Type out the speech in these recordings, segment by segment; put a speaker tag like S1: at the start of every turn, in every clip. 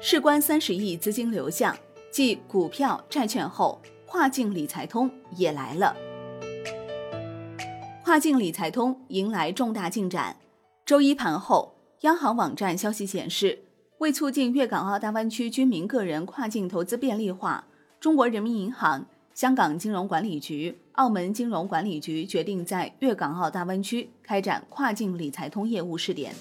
S1: 事关三十亿资金流向，继股票、债券后，跨境理财通也来了。跨境理财通迎来重大进展。周一盘后，央行网站消息显示，为促进粤港澳大湾区居民个人跨境投资便利化，中国人民银行、香港金融管理局、澳门金融管理局决定在粤港澳大湾区开展跨境理财通业务试点。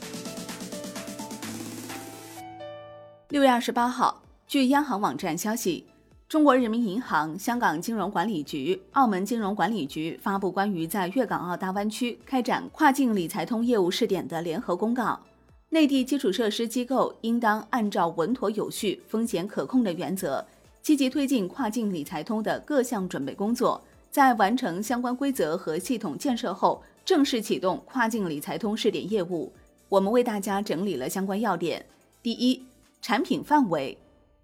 S1: 六月二十八号，据央行网站消息。中国人民银行、香港金融管理局、澳门金融管理局发布关于在粤港澳大湾区开展跨境理财通业务试点的联合公告。内地基础设施机构应当按照稳妥有序、风险可控的原则，积极推进跨境理财通的各项准备工作，在完成相关规则和系统建设后，正式启动跨境理财通试点业务。我们为大家整理了相关要点：第一，产品范围。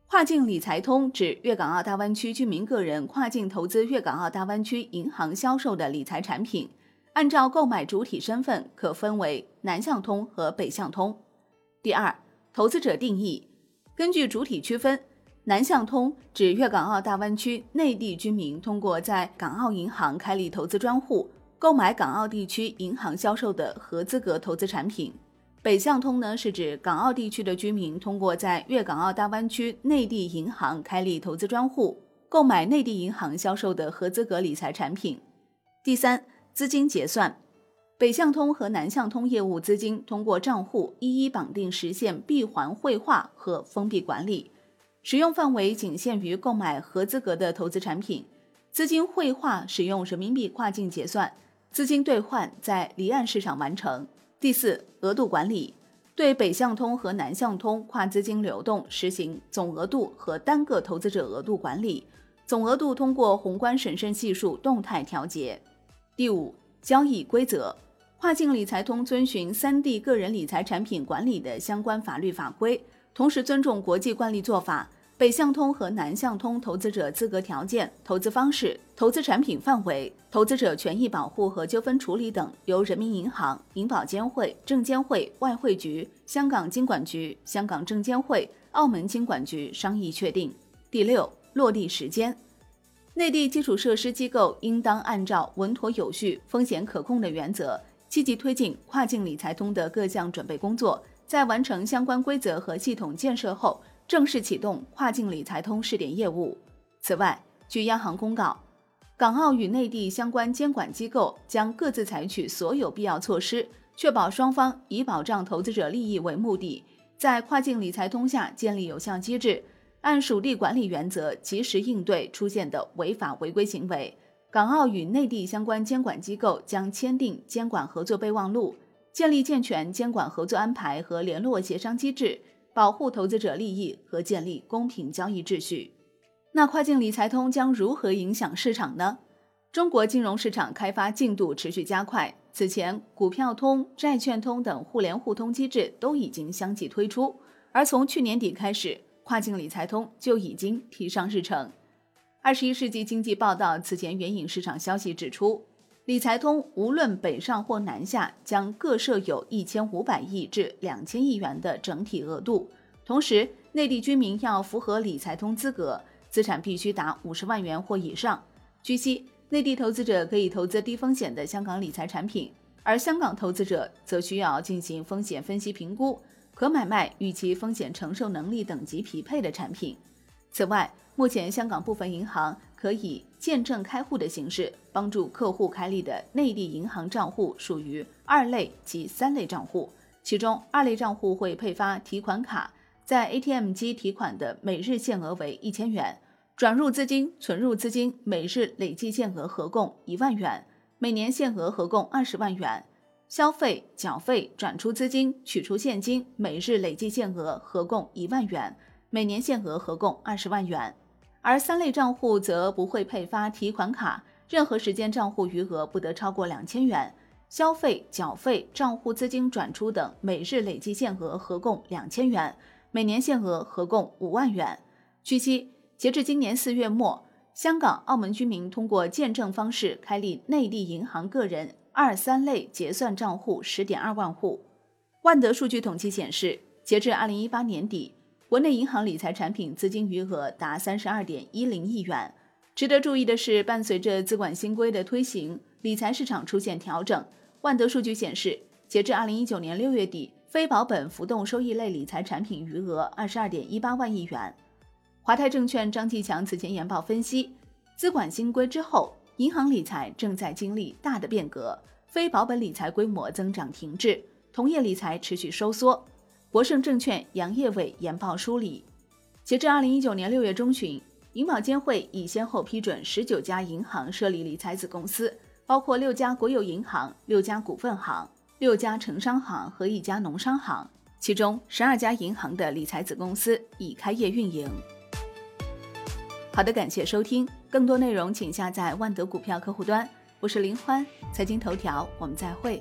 S1: 跨境理财通指粤港澳大湾区居民个人跨境投资粤港澳大湾区银行销售的理财产品，按照购买主体身份可分为南向通和北向通。第二，投资者定义，根据主体区分，南向通指粤港澳大湾区内地居民通过在港澳银行开立投资专户，购买港澳地区银行销售的合资格投资产品。北向通呢，是指港澳地区的居民通过在粤港澳大湾区内地银行开立投资专户，购买内地银行销售的合资格理财产品。第三，资金结算，北向通和南向通业务资金通过账户一一绑定，实现闭环汇化和封闭管理，使用范围仅限于购买合资格的投资产品，资金汇化使用人民币跨境结算，资金兑换在离岸市场完成。第四，额度管理对北向通和南向通跨资金流动实行总额度和单个投资者额度管理，总额度通过宏观审慎系数动态调节。第五，交易规则跨境理财通遵循三地个人理财产品管理的相关法律法规，同时尊重国际惯例做法。北向通和南向通投资者资格条件、投资方式、投资产品范围、投资者权益保护和纠纷处理等，由人民银行、银保监会、证监会、外汇局、香港金管局、香港证监会、澳门金管局商议确定。第六，落地时间，内地基础设施机构应当按照稳妥有序、风险可控的原则，积极推进跨境理财通的各项准备工作，在完成相关规则和系统建设后。正式启动跨境理财通试点业务。此外，据央行公告，港澳与内地相关监管机构将各自采取所有必要措施，确保双方以保障投资者利益为目的，在跨境理财通下建立有效机制，按属地管理原则及时应对出现的违法违规行为。港澳与内地相关监管机构将签订监管合作备忘录，建立健全监管合作安排和联络协商机制。保护投资者利益和建立公平交易秩序。那跨境理财通将如何影响市场呢？中国金融市场开发进度持续加快，此前股票通、债券通等互联互通机制都已经相继推出，而从去年底开始，跨境理财通就已经提上日程。二十一世纪经济报道此前援引市场消息指出。理财通无论北上或南下，将各设有一千五百亿至两千亿元的整体额度。同时，内地居民要符合理财通资格，资产必须达五十万元或以上。据悉，内地投资者可以投资低风险的香港理财产品，而香港投资者则需要进行风险分析评估，可买卖与其风险承受能力等级匹配的产品。此外，目前香港部分银行。可以见证开户的形式帮助客户开立的内地银行账户属于二类及三类账户，其中二类账户会配发提款卡，在 ATM 机提款的每日限额为一千元，转入资金、存入资金每日累计限额合共一万元，每年限额合共二十万元，消费、缴费、转出资金、取出现金每日累计限额合共一万元，每年限额合共二十万元。而三类账户则不会配发提款卡，任何时间账户余额不得超过两千元，消费、缴费、账户资金转出等每日累计限额合共两千元，每年限额合共五万元。据悉，截至今年四月末，香港、澳门居民通过见证方式开立内地银行个人二三类结算账户十点二万户。万德数据统计显示，截至二零一八年底。国内银行理财产品资金余额达三十二点一零亿元。值得注意的是，伴随着资管新规的推行，理财市场出现调整。万德数据显示，截至二零一九年六月底，非保本浮动收益类理财产品余额二十二点一八万亿元。华泰证券张继强此前研报分析，资管新规之后，银行理财正在经历大的变革，非保本理财规模增长停滞，同业理财持续收缩。博盛证券杨业伟研报梳理，截至二零一九年六月中旬，银保监会已先后批准十九家银行设立理财子公司，包括六家国有银行、六家股份行、六家城商行和一家农商行，其中十二家银行的理财子公司已开业运营。好的，感谢收听，更多内容请下载万德股票客户端。我是林欢，财经头条，我们再会。